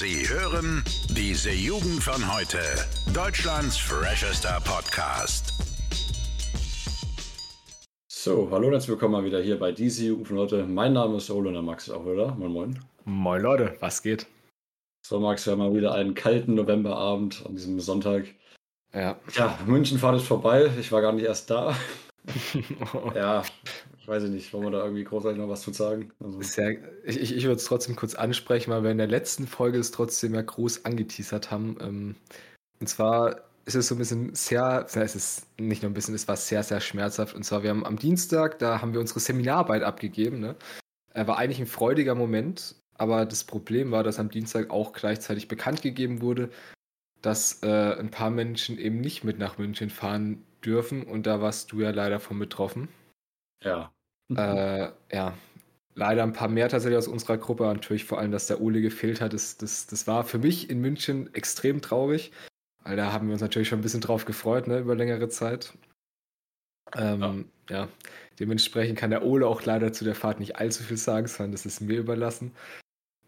Sie hören diese Jugend von heute. Deutschlands freshester Podcast. So, hallo und herzlich willkommen mal wieder hier bei diese Jugend von heute. Mein Name ist Ole und der Max ist auch wieder. Moin, moin. Moin Leute, was geht? So, Max, wir haben mal wieder einen kalten Novemberabend an diesem Sonntag. Ja. Ja, Münchenfahrt ist vorbei. Ich war gar nicht erst da. ja, ich weiß nicht, wollen wir da irgendwie großartig noch was zu sagen? Also, Sehr, ich ich, ich würde es trotzdem kurz ansprechen, weil wir in der letzten Folge es trotzdem ja groß angeteasert haben. Ähm, und zwar ist es so ein bisschen sehr, es ist nicht nur ein bisschen, es war sehr, sehr schmerzhaft. Und zwar, wir haben am Dienstag, da haben wir unsere Seminararbeit abgegeben. Ne? Er war eigentlich ein freudiger Moment, aber das Problem war, dass am Dienstag auch gleichzeitig bekannt gegeben wurde, dass äh, ein paar Menschen eben nicht mit nach München fahren dürfen. Und da warst du ja leider von betroffen. ja. Äh, ja, leider ein paar mehr tatsächlich aus unserer Gruppe. Natürlich vor allem, dass der Ole gefehlt hat. Das, das, das war für mich in München extrem traurig. Weil da haben wir uns natürlich schon ein bisschen drauf gefreut, ne, über längere Zeit. Ähm, ja. dementsprechend kann der Ole auch leider zu der Fahrt nicht allzu viel sagen, sondern das ist mir überlassen.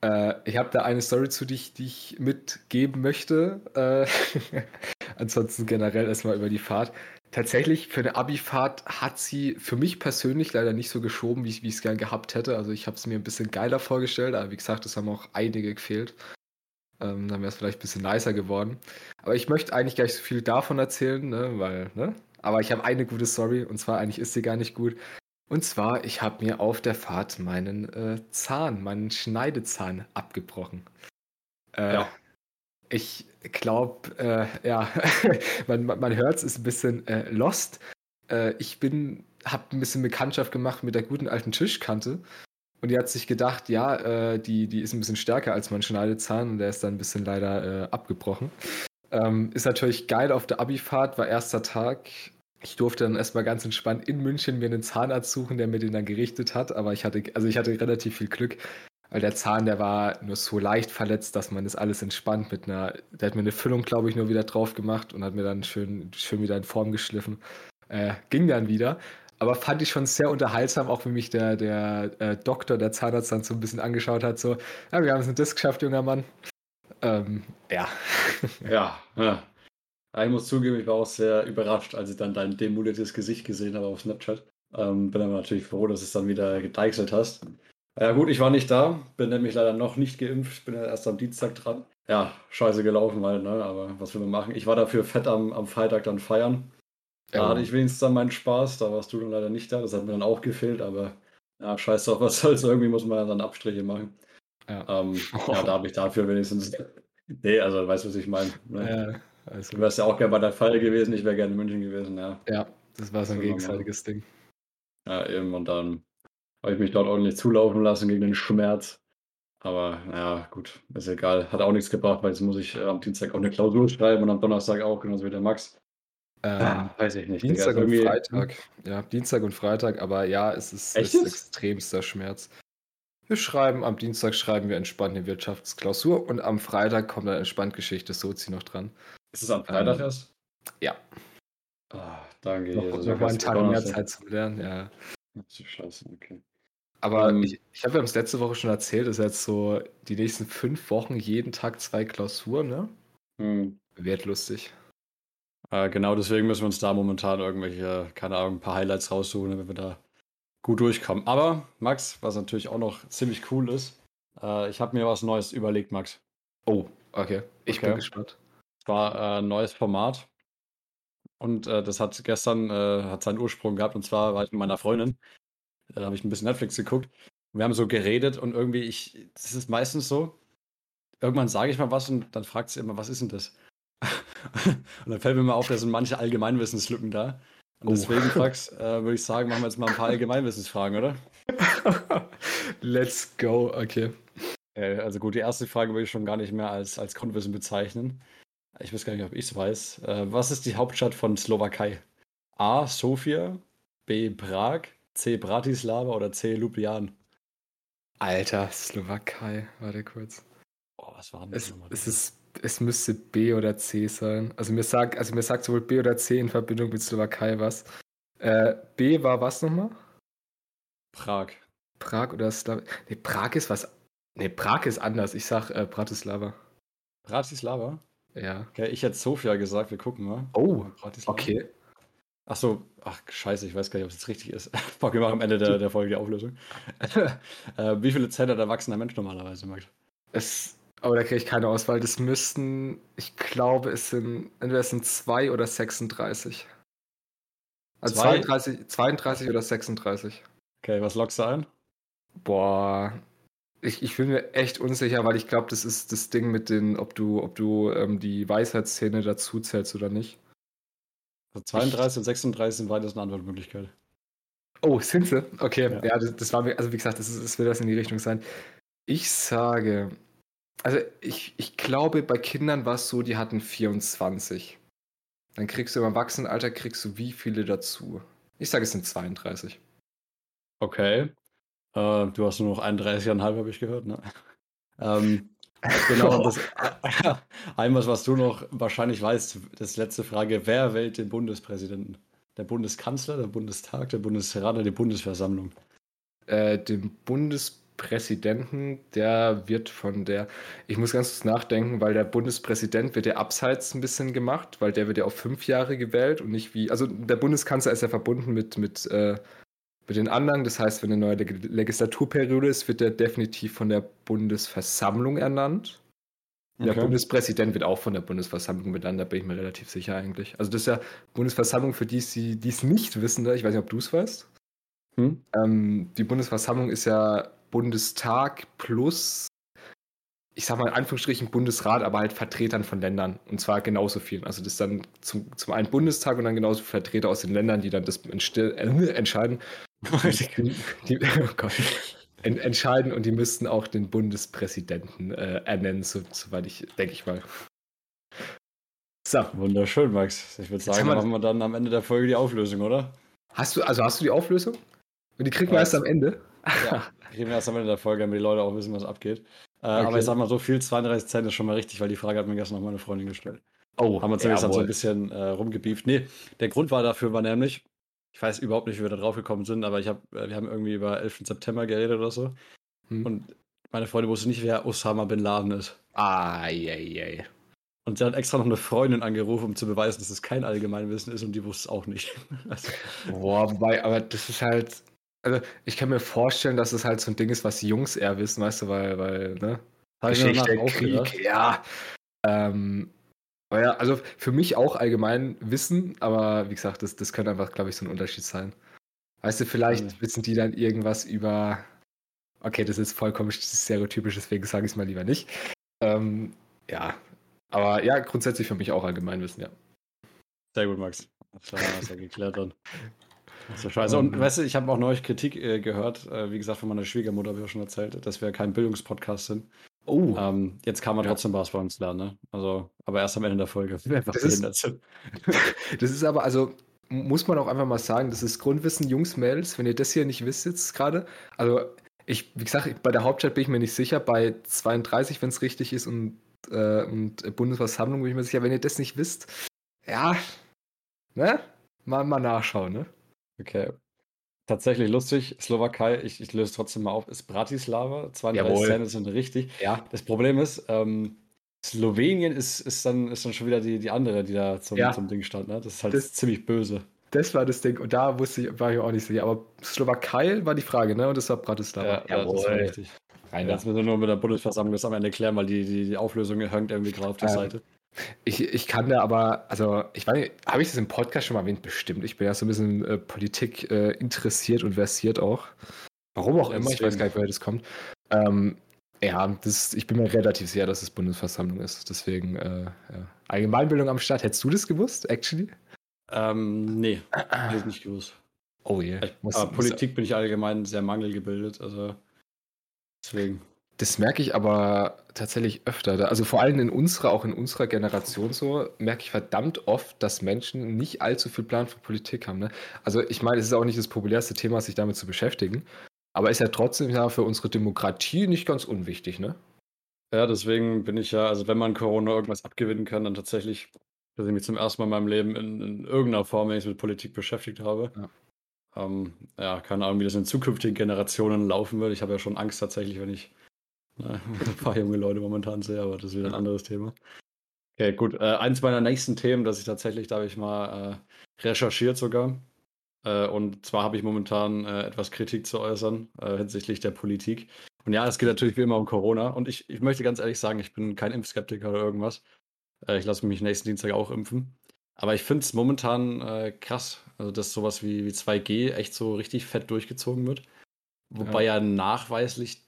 Äh, ich habe da eine Story zu dich, die ich mitgeben möchte. Äh, ansonsten generell erstmal über die Fahrt. Tatsächlich, für eine Abi-Fahrt hat sie für mich persönlich leider nicht so geschoben, wie ich es gern gehabt hätte. Also ich habe es mir ein bisschen geiler vorgestellt, aber wie gesagt, es haben auch einige gefehlt. Ähm, dann wäre es vielleicht ein bisschen nicer geworden. Aber ich möchte eigentlich gar nicht so viel davon erzählen, ne, weil, ne? Aber ich habe eine gute Story und zwar eigentlich ist sie gar nicht gut. Und zwar, ich habe mir auf der Fahrt meinen äh, Zahn, meinen Schneidezahn abgebrochen. Äh, Ja. Ich glaube, äh, ja, man, man, hört es, ist ein bisschen äh, lost. Äh, ich bin, habe ein bisschen Bekanntschaft gemacht mit der guten alten Tischkante. Und die hat sich gedacht, ja, äh, die, die ist ein bisschen stärker als mein Schneidezahn und der ist dann ein bisschen leider äh, abgebrochen. Ähm, ist natürlich geil auf der Abifahrt, war erster Tag. Ich durfte dann erstmal ganz entspannt in München mir einen Zahnarzt suchen, der mir den dann gerichtet hat. Aber ich hatte, also ich hatte relativ viel Glück, weil der Zahn, der war nur so leicht verletzt, dass man das alles entspannt mit einer, der hat mir eine Füllung, glaube ich, nur wieder drauf gemacht und hat mir dann schön, schön wieder in Form geschliffen. Äh, ging dann wieder. Aber fand ich schon sehr unterhaltsam, auch wie mich der, der äh, Doktor, der Zahnarzt dann so ein bisschen angeschaut hat, so, ja, wir haben es in das geschafft, junger Mann. Ähm, ja. Ja, ja. Ja, Ich muss zugeben, ich war auch sehr überrascht, als ich dann dein demoliertes Gesicht gesehen habe auf Snapchat. Ähm, bin aber natürlich froh, dass du es dann wieder gedeichselt hast. Ja gut, ich war nicht da, bin nämlich leider noch nicht geimpft, bin ja erst am Dienstag dran. Ja, scheiße gelaufen halt, ne? aber was will man machen? Ich war dafür fett am, am Freitag dann feiern. Da Ja. hatte ich wenigstens dann meinen Spaß, da warst du dann leider nicht da, das hat mir dann auch gefehlt, aber ja, scheiß drauf, was soll's, irgendwie muss man dann Abstriche machen. Ja. Ähm, ja, da habe ich dafür wenigstens. Nee, also weißt du, was ich meine. Ne? Ja, Du wärst ja auch gerne bei der Feier gewesen, ich wäre gerne in München gewesen, ja. ja, das war so ein gegenseitiges Ding. Ja, eben, und dann habe ich mich dort ordentlich zulaufen lassen gegen den Schmerz. Aber ja, gut, ist egal. Hat auch nichts gebracht, weil jetzt muss ich äh, am Dienstag auch eine Klausur schreiben und am Donnerstag auch, genauso wie der Max. Ähm, weiß ich nicht. Dienstag ist und irgendwie- Freitag. Ja, Dienstag und Freitag, aber ja, es ist, Echt ist extremster Schmerz. Wir schreiben, am Dienstag schreiben wir entspannt eine Wirtschaftsklausur und am Freitag kommt dann entspannt Geschichte Sozi noch dran. Ist es am Freitag Ähm, erst? ja. Ah, danke. Noch, Jesus. noch mal einen Tag mehr. Zeit zum Lernen, ja. Ach du Scheiße, okay. Aber Ähm, ich, ich habe ja uns letzte Woche schon erzählt, dass jetzt so die nächsten fünf Wochen jeden Tag zwei Klausuren, ne? Hm. Wird lustig. Äh, genau deswegen müssen wir uns da momentan irgendwelche, keine Ahnung, ein paar Highlights raussuchen, damit wir da gut durchkommen. Aber, Max, was natürlich auch noch ziemlich cool ist, äh, ich habe mir was Neues überlegt, Max. Oh, okay. Ich Okay. bin gespannt. Es war äh, ein neues Format. Und äh, das hat gestern äh, hat seinen Ursprung gehabt. Und zwar war ich mit meiner Freundin. Da habe ich ein bisschen Netflix geguckt. Und wir haben so geredet und irgendwie, ich, das ist meistens so. Irgendwann sage ich mal was und dann fragt sie immer, was ist denn das? und dann fällt mir mal auf, da sind manche Allgemeinwissenslücken da. Und Oh. deswegen, Fax, äh, würde ich sagen, machen wir jetzt mal ein paar Allgemeinwissensfragen, oder? Let's go, okay. Äh, also gut, die erste Frage würde ich schon gar nicht mehr als, als Grundwissen bezeichnen. Ich weiß gar nicht, ob ich es weiß. Äh, was ist die Hauptstadt von Slowakei? A. Sofia, B. Prag, C. Bratislava oder C. Ljubljana? Alter, Slowakei, warte kurz. Oh, was war denn das Es, nochmal? es, ist, es müsste B oder C sein. Also mir sagt, also mir sagt sowohl B oder C in Verbindung mit Slowakei was. Äh, B war was nochmal? Prag. Prag oder Slaw Nee, Prag ist was. Nee, Prag ist anders. Ich sag äh, Bratislava. Bratislava? Ja. Okay, ich hätte Sofia gesagt, wir gucken mal. Oh, Bratislava. okay. Ach so, ach scheiße, ich weiß gar nicht, ob es jetzt richtig ist. Fuck, wir machen am Ende der, der Folge die Auflösung. äh, wie viele Zähne hat ein erwachsener Mensch normalerweise, Max? Es, aber da kriege ich keine Auswahl. Das müssten, ich glaube, es sind, entweder es sind 2 oder 36. Also Zwei? 32, 32 oder 36. Okay, was lockst du ein? Boah, ich, ich bin mir echt unsicher, weil ich glaube, das ist das Ding mit den, ob du, ob du ähm, die Weisheitszähne dazu zählst oder nicht. Also 32 und 36 sind beides eine Antwortmöglichkeit. Oh, sind sie? Okay, Ja. ja, das, das war mir, also wie gesagt, das, ist, das wird das in die Richtung sein. Ich sage, also ich, ich glaube, bei Kindern war es so, die hatten 24. Dann kriegst du im Erwachsenenalter, kriegst du wie viele dazu? Ich sage, es sind 32. Okay. Äh, du hast nur noch 31,5, habe ich gehört, ne? Ähm, genau, und das, einmal, was du noch wahrscheinlich weißt, das letzte Frage, wer wählt den Bundespräsidenten? Der Bundeskanzler, der Bundestag, der Bundesrat oder die Bundesversammlung? Äh, dem Bundespräsidenten, der wird von der, ich muss ganz kurz nachdenken, weil der Bundespräsident wird ja abseits ein bisschen gemacht, weil der wird ja auf fünf Jahre gewählt und nicht wie, also der Bundeskanzler ist ja verbunden mit, mit, äh, mit den anderen. Das heißt, wenn eine neue Leg Legislaturperiode ist, wird der definitiv von der Bundesversammlung ernannt. Der Okay. Bundespräsident wird auch von der Bundesversammlung benannt, da bin ich mir relativ sicher eigentlich. Also das ist ja Bundesversammlung für die, die es nicht wissen, ich weiß nicht, ob du es weißt. Hm? Ähm, die Bundesversammlung ist ja Bundestag plus, ich sag mal in Anführungsstrichen Bundesrat, aber halt Vertretern von Ländern. Und zwar genauso vielen. Also das ist dann zum, zum einen Bundestag und dann genauso Vertreter aus den Ländern, die dann das entste- äh, entscheiden. Die, die, oh Gott, en, entscheiden und die müssten auch den Bundespräsidenten äh, ernennen, so, soweit ich, denke ich mal. So, Wunderschön, Max. Ich würde sagen, wir- machen wir dann am Ende der Folge die Auflösung, oder? hast du, also hast du die Auflösung? Und die kriegen wir erst am Ende? Ja. Kriegen wir erst am Ende der Folge, damit die Leute auch wissen, was abgeht. Äh, Aber Okay. ich sag mal so viel, 32 Cent ist schon mal richtig, weil die Frage hat mir gestern noch meine Freundin gestellt. Oh, Haben wir zumindest dann so ein bisschen äh, rumgebieft. Nee, der Grund war dafür war nämlich, ich weiß überhaupt nicht, wie wir da drauf gekommen sind, aber ich hab, äh, wir haben irgendwie über 11. September geredet oder so. Hm. Und meine Freundin wusste nicht, wer Osama Bin Laden ist. Ah, je, je. Und sie hat extra noch eine Freundin angerufen, um zu beweisen, dass es kein Allgemeinwissen ist und die wusste es auch nicht. Also, Boah, wobei, aber das ist halt. Also, ich kann mir vorstellen, dass es halt so ein Ding ist, was die Jungs eher wissen, weißt du, weil, weil, ne? gedacht. Krieg, ja. Ähm, aber ja, also für mich auch allgemein Wissen, aber wie gesagt, das, das könnte einfach, glaube ich, so ein Unterschied sein. Weißt du, vielleicht Ja. wissen die dann irgendwas über. Okay, das ist vollkommen stereotypisch, deswegen sage ich es mal lieber nicht. Ähm, ja, aber ja, grundsätzlich für mich auch Allgemeinwissen, ja. Sehr gut, Max. Das war ja geklärt dann. Das ist scheiße. Und weißt du, ich habe auch neulich Kritik äh, gehört, äh, wie gesagt, von meiner Schwiegermutter habe ich ja schon erzählt, dass wir kein Bildungspodcast sind. Oh, Ähm, jetzt kann man Ja. trotzdem was bei uns lernen, ne? Also, aber erst am Ende der Folge. Das ist- sind. Das ist aber, also muss man auch einfach mal sagen, das ist Grundwissen, Jungs, Mädels, wenn ihr das hier nicht wisst jetzt gerade. Also ich, wie gesagt, bei der Hauptstadt bin ich mir nicht sicher, bei 32, wenn es richtig ist, und, äh, und Bundesversammlung bin ich mir sicher, wenn ihr das nicht wisst, ja, ne? Mal, mal nachschauen, ne? Okay. Tatsächlich lustig, Slowakei, ich, ich löse trotzdem mal auf, ist Bratislava. 32 Jawohl. Zähne sind richtig. Ja. Das Problem ist, ähm, Slowenien ist, ist, dann, ist dann schon wieder die, die andere, die da zum, Ja. zum Ding stand. Ne? Das ist halt Das- ziemlich böse. Das war das Ding. Und da wusste ich, war ich auch nicht sicher. Aber Slowakei war die Frage, ne? Und das war Bratislava. ja, das war richtig. Rein Jetzt müssen wir nur mit der Bundesversammlung das am Ende klären, weil die, die, die Auflösung hängt irgendwie gerade auf der Ähm, Seite. Ich, ich kann da aber, also ich weiß nicht, habe ich das im Podcast schon mal erwähnt? Bestimmt. Ich bin ja so ein bisschen äh, Politik äh, interessiert und versiert auch. Warum auch immer, ich weiß deswegen. gar nicht, woher das kommt. Ähm, ja, das, ich bin mir relativ sicher, dass es Bundesversammlung ist. Deswegen, äh, ja. Allgemeinbildung am Start. Hättest du das gewusst, actually? Ähm, nee, hab ich nicht gewusst. Oh je. Ich, Muss- aber muss- Politik bin ich allgemein sehr mangelgebildet, also deswegen. Das merke ich aber tatsächlich öfter. Also vor allem in unserer, auch in unserer Generation so, merke ich verdammt oft, dass Menschen nicht allzu viel Plan für Politik haben. Ne? Also ich meine, es ist auch nicht das populärste Thema, sich damit zu beschäftigen. Aber ist ja trotzdem ja für unsere Demokratie nicht ganz unwichtig, ne? Ja, deswegen bin ich ja, also wenn man Corona irgendwas abgewinnen kann, dann tatsächlich, dass ich mich zum ersten Mal in meinem Leben in, in irgendeiner Form wenn ich mit Politik beschäftigt habe. Ja. Ähm, ja, keine Ahnung, wie das in zukünftigen Generationen laufen wird. Ich habe ja schon Angst tatsächlich, wenn ich Ein paar junge Leute momentan sehr, aber das ist wieder ein anderes Thema. Okay, gut. Äh, eins meiner nächsten Themen, das ich tatsächlich, da habe ich mal äh, recherchiert sogar. Äh, und zwar habe ich momentan äh, etwas Kritik zu äußern äh, hinsichtlich der Politik. Und ja, es geht natürlich wie immer um Corona. Und ich, ich möchte ganz ehrlich sagen, ich bin kein Impfskeptiker oder irgendwas. Äh, ich lasse mich nächsten Dienstag auch impfen. Aber ich finde es momentan krass, also dass sowas wie, wie 2G echt so richtig fett durchgezogen wird. Wobei ja, ja nachweislich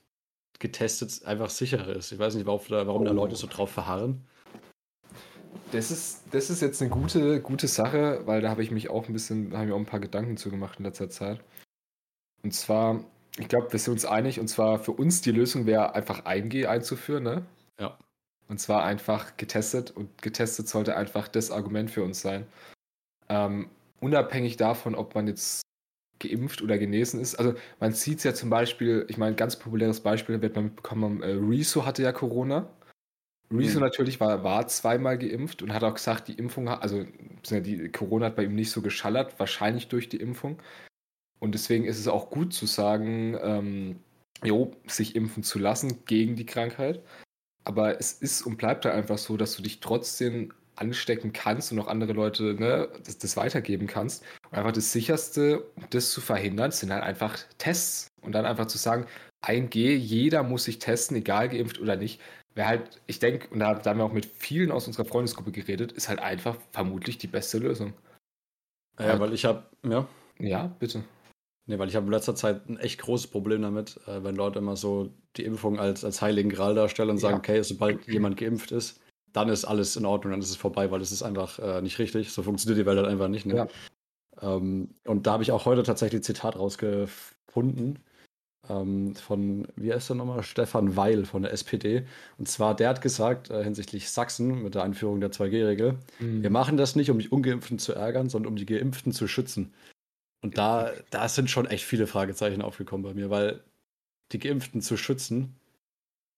getestet einfach sicherer ist. Ich weiß nicht, warum, warum oh. da Leute so drauf verharren. Das ist, das ist jetzt eine gute, gute Sache, weil da habe ich mich auch ein bisschen, da habe ich auch ein paar Gedanken zu gemacht in letzter Zeit. Und zwar, ich glaube, wir sind uns einig, und zwar für uns die Lösung wäre einfach 1G einzuführen, ne? Ja. Und zwar einfach getestet und getestet sollte einfach das Argument für uns sein. Ähm, unabhängig davon, ob man jetzt geimpft oder genesen ist. Also man sieht es ja zum Beispiel, ich meine, ganz populäres Beispiel wird man mitbekommen, äh, Rezo hatte ja Corona. Rezo mhm. natürlich war, war zweimal geimpft und hat auch gesagt, die Impfung, also die Corona hat bei ihm nicht so geschallert, wahrscheinlich durch die Impfung. Und deswegen ist es auch gut zu sagen, ähm, jo, sich impfen zu lassen gegen die Krankheit. Aber es ist und bleibt da einfach so, dass du dich trotzdem anstecken kannst und auch andere Leute ne, das, das, weitergeben kannst. Und einfach das sicherste, um das zu verhindern, sind halt einfach Tests. Und dann einfach zu sagen, 1G, jeder muss sich testen, egal geimpft oder nicht. Wäre halt, ich denke, und da, da, haben wir auch mit vielen aus unserer Freundesgruppe geredet, ist halt einfach vermutlich die beste Lösung. Ja, halt. weil ich habe, ja. Ja, bitte. Nee, weil ich habe in letzter Zeit ein echt großes Problem damit, äh, wenn Leute immer so die Impfung als, als heiligen Gral darstellen und sagen, ja. okay, sobald jemand geimpft ist, dann ist alles in Ordnung, dann ist es vorbei, weil es ist einfach äh, nicht richtig. So funktioniert die Welt halt einfach nicht. Ne? Ja. Ähm, und da habe ich auch heute tatsächlich ein Zitat rausgefunden ähm, von, wie heißt der nochmal? Stefan Weil von der SPD. Und zwar, der hat gesagt, äh, hinsichtlich Sachsen mit der Einführung der 2G-Regel, mhm. wir machen das nicht, um die Ungeimpften zu ärgern, sondern um die Geimpften zu schützen. Und da, da sind schon echt viele Fragezeichen aufgekommen bei mir, weil die Geimpften zu schützen,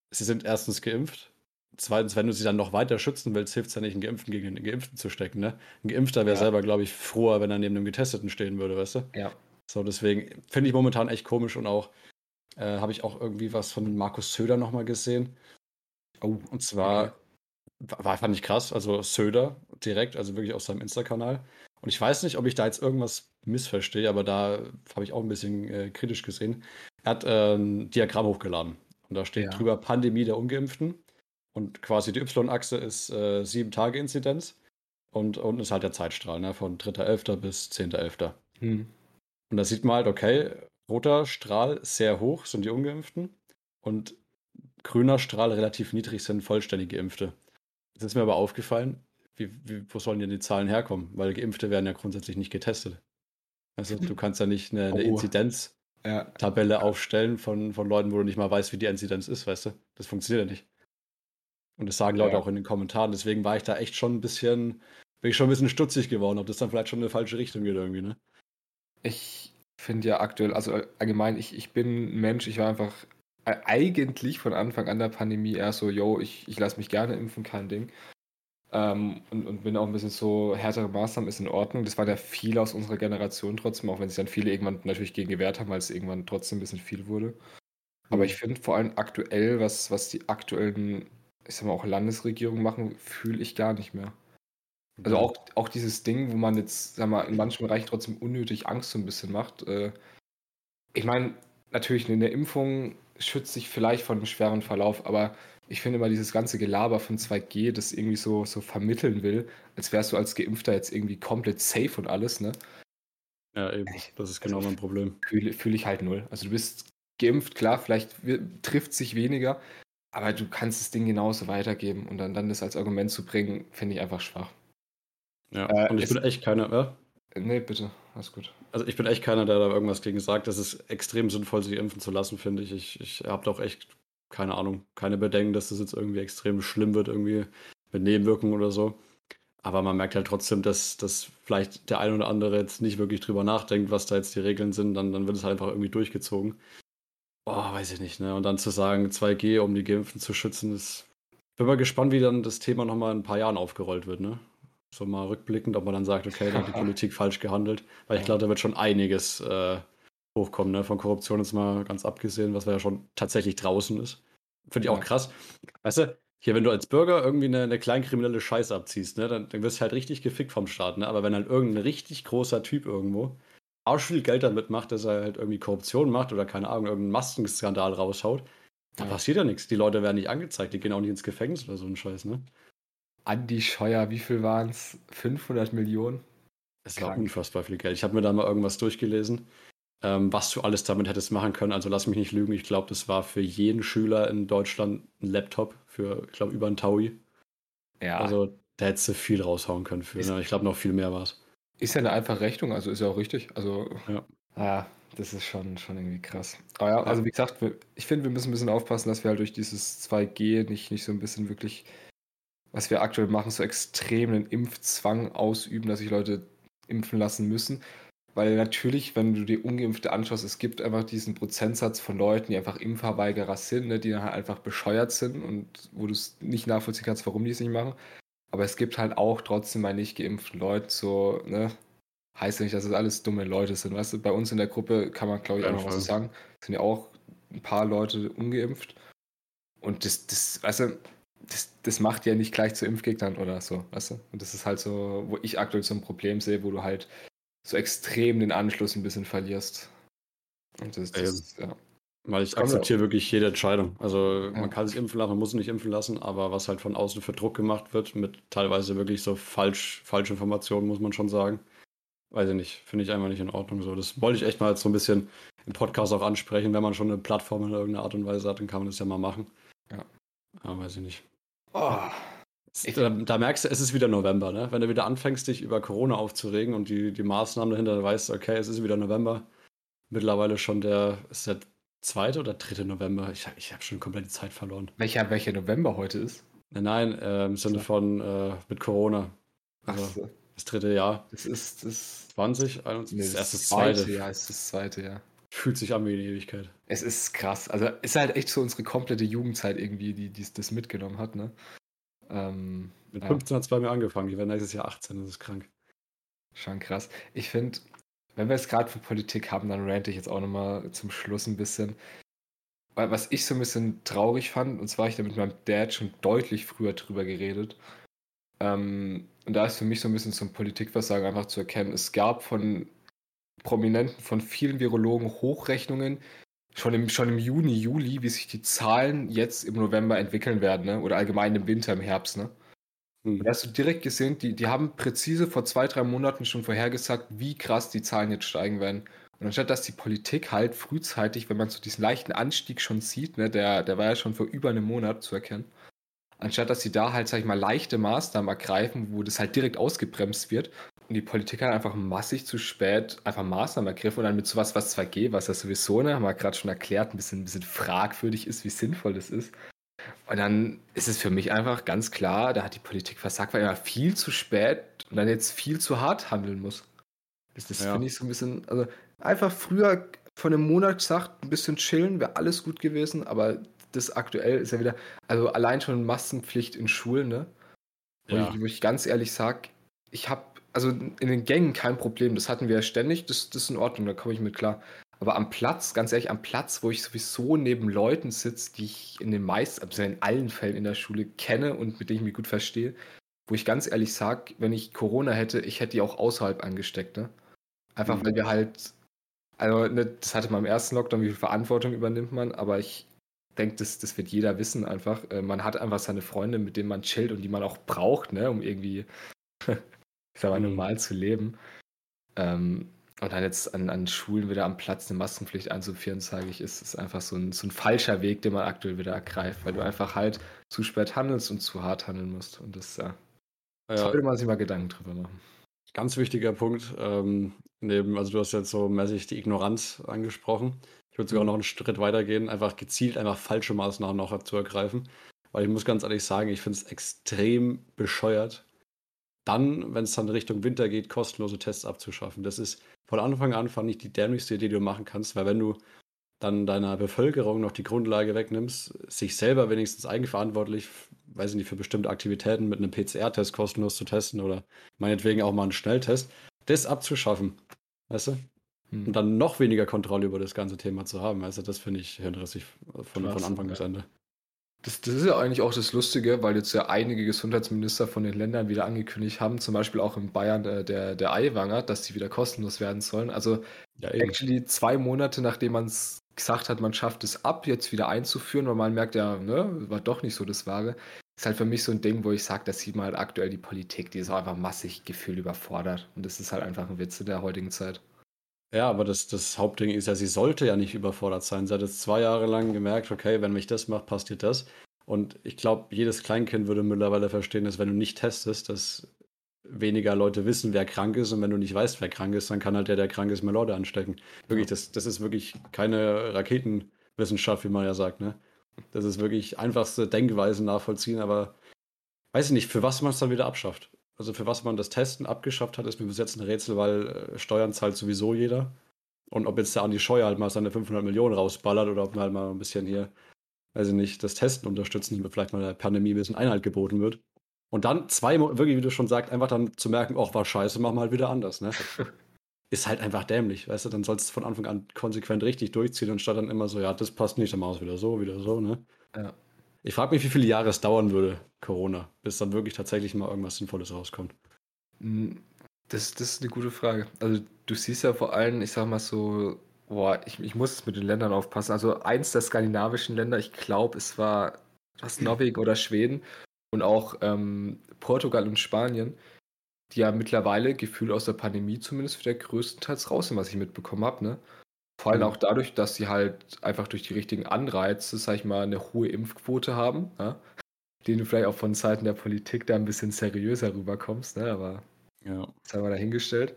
sie sind erstens geimpft Zweitens, wenn du sie dann noch weiter schützen willst, hilft es ja nicht, einen Geimpften gegen einen Geimpften zu stecken. Ne? Ein Geimpfter wäre ja. selber, glaube ich, froher, wenn er neben einem Getesteten stehen würde, weißt du? Ja. So, deswegen finde ich momentan echt komisch und auch äh, habe ich auch irgendwie was von Markus Söder nochmal gesehen. Oh, und zwar okay. war, fand ich krass, also Söder direkt, also wirklich aus seinem Insta-Kanal. Und ich weiß nicht, ob ich da jetzt irgendwas missverstehe, aber da habe ich auch ein bisschen äh, kritisch gesehen. Er hat äh, ein Diagramm hochgeladen. Und da steht ja. drüber Pandemie der Ungeimpften. Und quasi die Y-Achse ist äh, 7-Tage-Inzidenz. Und unten ist halt der Zeitstrahl, ne, von 3.11. bis 10.11. Hm. Und da sieht man halt, okay, roter Strahl sehr hoch sind die Ungeimpften und grüner Strahl relativ niedrig sind vollständig Geimpfte. Jetzt ist mir aber aufgefallen, wie, wie, wo sollen denn die Zahlen herkommen? Weil Geimpfte werden ja grundsätzlich nicht getestet. Also du kannst ja nicht eine, eine oh. Inzidenz-Tabelle ja. aufstellen von, von Leuten, wo du nicht mal weißt, wie die Inzidenz ist, weißt du? Das funktioniert ja nicht. Und das sagen Leute ja. auch in den Kommentaren. Deswegen war ich da echt schon ein bisschen, bin ich schon ein bisschen stutzig geworden, ob das dann vielleicht schon in eine falsche Richtung geht irgendwie, ne? Ich finde ja aktuell, also allgemein, ich, ich bin ein Mensch, ich war einfach eigentlich von Anfang an der Pandemie eher so, yo, ich, ich lasse mich gerne impfen, kein Ding. Ähm, und, und bin auch ein bisschen so, härtere Maßnahmen ist in Ordnung. Das waren ja viele aus unserer Generation trotzdem, auch wenn sich dann viele irgendwann natürlich gegen gewehrt haben, weil es irgendwann trotzdem ein bisschen viel wurde. Aber mhm. ich finde vor allem aktuell, was, was die aktuellen ich sag mal, auch Landesregierung machen, fühle ich gar nicht mehr. Also mhm. auch, auch dieses Ding, wo man jetzt, sag mal, in manchen Bereichen trotzdem unnötig Angst so ein bisschen macht. Äh, ich meine, natürlich, eine Impfung schützt sich vielleicht vor einem schweren Verlauf, aber ich finde immer dieses ganze Gelaber von 2G, das irgendwie so, so vermitteln will, als wärst du als Geimpfter jetzt irgendwie komplett safe und alles, ne? Ja, eben. Das ist genau also, mein Problem. Fühle fühl ich halt null. Also du bist geimpft, klar, vielleicht trifft sich weniger, aber du kannst das Ding genauso weitergeben und dann, dann das als Argument zu bringen, finde ich einfach schwach. Ja, äh, und ich bin echt keiner, ja? Nee, bitte, alles gut. Also ich bin echt keiner, der da irgendwas gegen sagt. Das ist extrem sinnvoll, sich impfen zu lassen, finde ich. Ich, ich habe doch echt, keine Ahnung, keine Bedenken, dass das jetzt irgendwie extrem schlimm wird, irgendwie mit Nebenwirkungen oder so. Aber man merkt halt trotzdem, dass, dass vielleicht der ein oder andere jetzt nicht wirklich drüber nachdenkt, was da jetzt die Regeln sind. Dann, dann wird es halt einfach irgendwie durchgezogen. Boah, weiß ich nicht, ne? Und dann zu sagen, 2G, um die Geimpften zu schützen, ist. Bin mal gespannt, wie dann das Thema nochmal in ein paar Jahren aufgerollt wird, ne? So mal rückblickend, ob man dann sagt, okay, da hat die Politik falsch gehandelt. Weil ich glaube, da wird schon einiges äh, hochkommen, ne? Von Korruption jetzt mal ganz abgesehen, was ja schon tatsächlich draußen ist. finde ich auch krass. Weißt du, hier, wenn du als Bürger irgendwie eine, eine kleinkriminelle Scheiße abziehst, ne, dann, dann wirst du halt richtig gefickt vom Staat, ne? Aber wenn halt irgendein richtig großer Typ irgendwo auch viel Geld damit macht, dass er halt irgendwie Korruption macht oder keine Ahnung, irgendeinen Maskenskandal raushaut, da Ja. passiert ja nichts. Die Leute werden nicht angezeigt, die gehen auch nicht ins Gefängnis oder so ein Scheiß, ne? Andi Scheuer, wie viel waren es? 500 Millionen? Es war unfassbar viel Geld. Ich habe mir da mal irgendwas durchgelesen, ähm, was du alles damit hättest machen können. Also lass mich nicht lügen. Ich glaube, das war für jeden Schüler in Deutschland ein Laptop für, ich glaube, über ein Taui. Ja, Also da hättest du viel raushauen können für. Ne? Ich glaube, noch viel mehr war es. Ist ja eine einfache Rechnung, also ist ja auch richtig. Also, Ja. ja, das ist schon, schon irgendwie krass. Aber ja, also wie gesagt, ich finde, wir müssen ein bisschen aufpassen, dass wir halt durch dieses 2G nicht, nicht so ein bisschen wirklich, was wir aktuell machen, so extrem einen Impfzwang ausüben, dass sich Leute impfen lassen müssen. Weil natürlich, wenn du die Ungeimpfte anschaust, es gibt einfach diesen Prozentsatz von Leuten, die einfach Impfverweigerer sind, ne, die dann halt einfach bescheuert sind und wo du es nicht nachvollziehen kannst, warum die es nicht machen. Aber es gibt halt auch trotzdem bei nicht geimpften Leuten so, ne, heißt ja nicht, dass es alles dumme Leute sind. Weißt du, bei uns in der Gruppe kann man, glaube ich, auch noch was sagen. Es sind ja auch ein paar Leute ungeimpft. Und das, das, weißt du, das, das macht ja nicht gleich zu Impfgegnern oder so, weißt du? Und das ist halt so, wo ich aktuell so ein Problem sehe, wo du halt so extrem den Anschluss ein bisschen verlierst. Und das, das ja. Weil ich akzeptiere wirklich jede Entscheidung. Also Ja. man kann sich impfen lassen, man muss sich nicht impfen lassen, aber was halt von außen für Druck gemacht wird, mit teilweise wirklich so falsch, falsche Informationen, muss man schon sagen. Weiß ich nicht, finde ich einfach nicht in Ordnung so. Das wollte ich echt mal so ein bisschen im Podcast auch ansprechen. Wenn man schon eine Plattform in irgendeiner Art und Weise hat, dann kann man das ja mal machen. Ja. Aber weiß ich nicht. Oh, Ich- Da, da merkst du, es ist wieder November, ne? Wenn du wieder anfängst, dich über Corona aufzuregen und die, die Maßnahmen dahinter, dann weißt du, okay, es ist wieder November. Mittlerweile schon der, ist der zweite oder dritte November. Ich, ich habe schon komplett die Zeit verloren. welcher, welcher November heute ist? Nein, nein, äh, im Sinne von äh, mit Corona. Ach Also so, das dritte Jahr. das ist das, 20, 21, nee, das erste, zweite, zweite. ja, ist das zweite, ja. Fühlt sich an wie eine Ewigkeit. Es ist krass. Also ist halt echt so unsere komplette Jugendzeit irgendwie, die, die das mitgenommen hat, ne? Ähm, Mit Ja. 15 hat es bei mir angefangen. Ich werde nächstes Jahr 18, das ist krank. schon krass. Ich finde, wenn wir es gerade für Politik haben, dann rante ich jetzt auch nochmal zum Schluss ein bisschen. Weil was ich so ein bisschen traurig fand, und zwar habe ich da mit meinem Dad schon deutlich früher drüber geredet. Ähm, und da ist für mich so ein bisschen zum Politikversagen einfach zu erkennen. Es gab von Prominenten, von vielen Virologen Hochrechnungen, schon im, schon im Juni, Juli, wie sich die Zahlen jetzt im November entwickeln werden, ne? oder allgemein im Winter, im Herbst. Ne? Hm. Und da hast du direkt gesehen, die, die haben präzise vor zwei, drei Monaten schon vorhergesagt, wie krass die Zahlen jetzt steigen werden. Und anstatt dass die Politik halt frühzeitig, wenn man so diesen leichten Anstieg schon sieht, ne, der, der war ja schon vor über einem Monat zu erkennen, anstatt dass sie da halt, sag ich mal, leichte Maßnahmen ergreifen, wo das halt direkt ausgebremst wird und die Politik hat einfach massig zu spät einfach Maßnahmen ergriffen und dann mit sowas, was 2G, was ja sowieso, ne, haben wir gerade schon erklärt, ein bisschen, ein bisschen fragwürdig ist, wie sinnvoll das ist. Und dann ist es für mich einfach ganz klar, da hat die Politik versagt, weil er viel zu spät und dann jetzt viel zu hart handeln muss. Das, das Ja. finde ich so ein bisschen, also einfach früher von einem Monat gesagt, ein bisschen chillen, wäre alles gut gewesen, aber das aktuell ist ja wieder, also allein schon Massenpflicht in Schulen, ne? Wo, Ja. ich, wo ich ganz ehrlich sage, ich habe, also in den Gängen kein Problem, das hatten wir ja ständig, das, das ist in Ordnung, da komme ich mit klar. Aber am Platz, ganz ehrlich, am Platz, wo ich sowieso neben Leuten sitze, die ich in den meisten, also in allen Fällen in der Schule kenne und mit denen ich mich gut verstehe, wo ich ganz ehrlich sage, wenn ich Corona hätte, ich hätte die auch außerhalb angesteckt, ne? Einfach Mhm. weil wir halt, also ne, das hatte man im ersten Lockdown, wie viel Verantwortung übernimmt man, aber ich denke, das, das wird jeder wissen einfach. Äh, Man hat einfach seine Freunde, mit denen man chillt und die man auch braucht, ne, um irgendwie, ich sag mal, Mhm. normal zu leben. Ähm, und dann jetzt an, an Schulen wieder am Platz eine Maskenpflicht einzuführen, sage ich, ist, ist einfach so ein, so ein falscher Weg, den man aktuell wieder ergreift, weil du einfach halt zu spät handelst und zu hart handeln musst. Und das, ja, Ja, sollte man sich mal Gedanken drüber machen. Ganz wichtiger Punkt, ähm, neben, also du hast jetzt so mäßig die Ignoranz angesprochen. Ich würde sogar noch einen Schritt weitergehen, einfach gezielt einfach falsche Maßnahmen noch zu ergreifen. Weil ich muss ganz ehrlich sagen, ich finde es extrem bescheuert, dann, wenn es dann Richtung Winter geht, kostenlose Tests abzuschaffen. Das ist von Anfang an, fand ich, die dämlichste Idee, die du machen kannst, weil wenn du dann deiner Bevölkerung noch die Grundlage wegnimmst, sich selber wenigstens eigenverantwortlich, weiß ich nicht, für bestimmte Aktivitäten mit einem PCR-Test kostenlos zu testen oder meinetwegen auch mal einen Schnelltest, das abzuschaffen, weißt du? Hm. Und dann noch weniger Kontrolle über das ganze Thema zu haben, weißt du, das finde ich hirnrissig von, von Anfang bis ja. Ende. Das, das, ist ja eigentlich auch das Lustige, weil jetzt ja einige Gesundheitsminister von den Ländern wieder angekündigt haben, zum Beispiel auch in Bayern der, der, der Eiwanger, dass die wieder kostenlos werden sollen. Also ja, actually zwei Monate, nachdem man es gesagt hat, man schafft es ab, jetzt wieder einzuführen, weil man merkt ja, ne, war doch nicht so das Wahre, ist halt für mich so ein Ding, wo ich sage, das sieht man halt aktuell die Politik, die ist auch einfach massig gefühlt überfordert. Und das ist halt einfach ein Witz in der heutigen Zeit. Ja, aber das, das Hauptding ist ja, sie sollte ja nicht überfordert sein. Sie hat jetzt zwei Jahre lang gemerkt, okay, wenn mich das macht, passiert das. Und ich glaube, jedes Kleinkind würde mittlerweile verstehen, dass wenn du nicht testest, dass weniger Leute wissen, wer krank ist. Und wenn du nicht weißt, wer krank ist, dann kann halt der, der krank ist, mehr Leute anstecken. Wirklich, das, das ist wirklich keine Raketenwissenschaft, wie man ja sagt. Ne? Das ist wirklich einfachste Denkweise nachvollziehen, aber weiß ich nicht, für was man es dann wieder abschafft. Also für was man das Testen abgeschafft hat, ist mir bis jetzt ein Rätsel, weil äh, Steuern zahlt sowieso jeder. Und ob jetzt der Andi Scheuer halt mal seine 500 Millionen rausballert oder ob man halt mal ein bisschen hier, weiß ich nicht, das Testen unterstützen, damit vielleicht mal der Pandemie ein bisschen Einhalt geboten wird. Und dann zwei, wirklich, wie du schon sagst, einfach dann zu merken, ach, war scheiße, machen wir halt wieder anders, ne? ist halt einfach dämlich, weißt du? Dann sollst du von Anfang an konsequent richtig durchziehen und statt dann immer so, ja, das passt nicht, dann wir es wieder so, wieder so, ne? Ja. Ich frage mich, wie viele Jahre es dauern würde, Corona, bis dann wirklich tatsächlich mal irgendwas Sinnvolles rauskommt. Hm, das, das ist eine gute Frage. Also du siehst ja vor allem, ich sag mal so, boah, ich, ich muss mit den Ländern aufpassen. Also eins der skandinavischen Länder, ich glaube, es war was Norwegen oder Schweden und auch ähm, Portugal und Spanien, die ja mittlerweile gefühlt aus der Pandemie zumindest wieder größtenteils raus sind, was ich mitbekommen habe. Ne? Vor allem mhm. auch dadurch, dass sie halt einfach durch die richtigen Anreize, sag ich mal, eine hohe Impfquote haben, ja? den du vielleicht auch von Seiten der Politik da ein bisschen seriöser rüberkommst, ne? aber ja. das haben wir dahingestellt.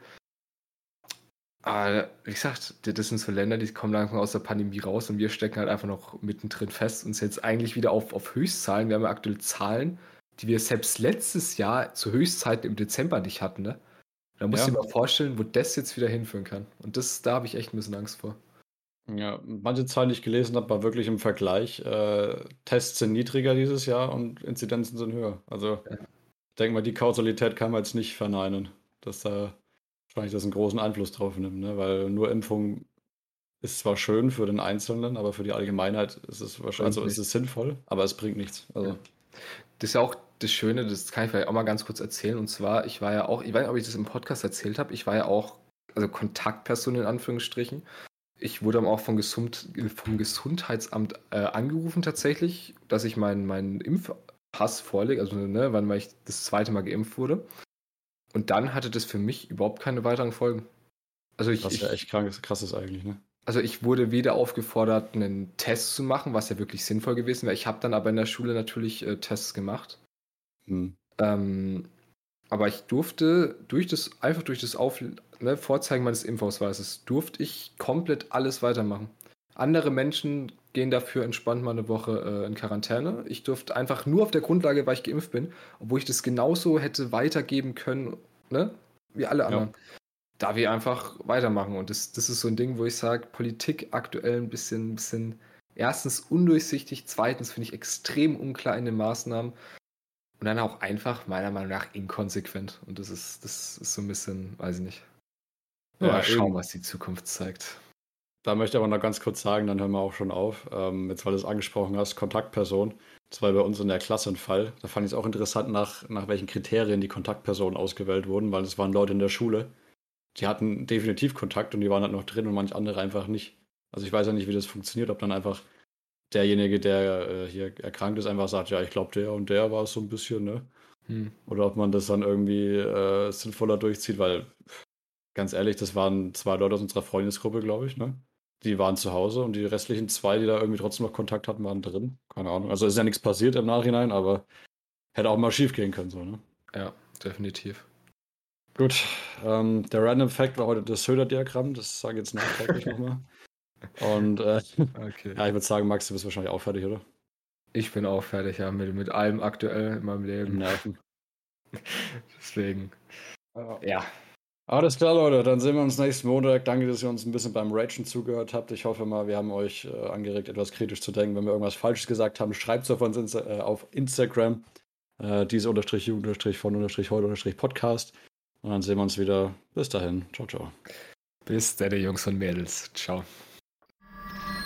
Aber wie gesagt, das sind so Länder, die kommen langsam aus der Pandemie raus und wir stecken halt einfach noch mittendrin fest und sind jetzt eigentlich wieder auf, auf Höchstzahlen. Wir haben ja aktuell Zahlen, die wir selbst letztes Jahr zu Höchstzeiten im Dezember nicht hatten. Ne? Da musst ja. du dir mal vorstellen, wo das jetzt wieder hinführen kann. Und das, da habe ich echt ein bisschen Angst vor. Ja, manche Zahlen, die ich gelesen habe, war wirklich im Vergleich. Äh, Tests sind niedriger dieses Jahr und Inzidenzen sind höher. Also ja. ich denke mal, die Kausalität kann man jetzt nicht verneinen, dass da wahrscheinlich das einen großen Einfluss drauf nimmt, ne? weil nur Impfung ist zwar schön für den Einzelnen, aber für die Allgemeinheit ist es wahrscheinlich, also ist es sinnvoll, aber es bringt nichts. Also. Das ist ja auch das Schöne, das kann ich vielleicht auch mal ganz kurz erzählen. Und zwar, ich war ja auch, ich weiß nicht, ob ich das im Podcast erzählt habe, ich war ja auch, also Kontaktperson in Anführungsstrichen. Ich wurde auch vom, Gesund, vom Gesundheitsamt äh, angerufen tatsächlich, dass ich meinen mein Impfpass vorlege, also ne, wann ich das zweite Mal geimpft wurde. Und dann hatte das für mich überhaupt keine weiteren Folgen. Also ich, Was ja echt krank, krass ist eigentlich, ne? Also ich wurde weder aufgefordert, einen Test zu machen, was ja wirklich sinnvoll gewesen wäre. Ich habe dann aber in der Schule natürlich äh, Tests gemacht. Hm. Ähm, aber ich durfte durch das, einfach durch das Auf, ne, Vorzeigen meines Impfausweises, durfte ich komplett alles weitermachen. Andere Menschen gehen dafür entspannt mal eine Woche äh, in Quarantäne. Ich durfte einfach nur auf der Grundlage, weil ich geimpft bin, obwohl ich das genauso hätte weitergeben können, ne? Wie alle anderen. Ja. Da wir einfach weitermachen. Und das, das ist so ein Ding, wo ich sage, Politik aktuell ein bisschen, bisschen erstens undurchsichtig, zweitens finde ich extrem unklar in den Maßnahmen. Und dann auch einfach, meiner Meinung nach, inkonsequent. Und das ist, das ist so ein bisschen, weiß ich nicht. Ja, mal schauen, was die Zukunft zeigt. Da möchte ich aber noch ganz kurz sagen, dann hören wir auch schon auf. Ähm, jetzt, weil du es angesprochen hast, Kontaktperson. Das war bei uns in der Klasse ein Fall. Da fand ich es auch interessant, nach, nach welchen Kriterien die Kontaktpersonen ausgewählt wurden, weil es waren Leute in der Schule, die hatten definitiv Kontakt und die waren halt noch drin und manche andere einfach nicht. Also ich weiß ja nicht, wie das funktioniert, ob dann einfach derjenige, der äh, hier erkrankt ist, einfach sagt, ja, ich glaube, der und der war es so ein bisschen, ne? Hm. Oder ob man das dann irgendwie äh, sinnvoller durchzieht, weil, ganz ehrlich, das waren zwei Leute aus unserer Freundesgruppe, glaube ich, ne? Die waren zu Hause und die restlichen zwei, die da irgendwie trotzdem noch Kontakt hatten, waren drin. Keine Ahnung. Also ist ja nichts passiert im Nachhinein, aber hätte auch mal schief gehen können, so, ne? Ja, definitiv. Gut, ähm, der Random Fact war heute das Söder-Diagramm, das sage ich jetzt nachträglich nochmal. Und äh, okay. ja, ich würde sagen, Max, du bist wahrscheinlich auch fertig, oder? Ich bin auch fertig, ja, mit, mit allem aktuell in meinem Leben. Nerven. Deswegen. Ja. Alles klar, Leute, dann sehen wir uns nächsten Montag. Danke, dass ihr uns ein bisschen beim Ragen zugehört habt. Ich hoffe mal, wir haben euch äh, angeregt, etwas kritisch zu denken. Wenn wir irgendwas Falsches gesagt haben, schreibt es auf uns Insta äh, auf Instagram. Äh, diese unterstrich jugend unterstrich von unterstrich heute unterstrich Podcast. Und dann sehen wir uns wieder. Bis dahin. Ciao, ciao. Bis dann, Jungs und Mädels. Ciao.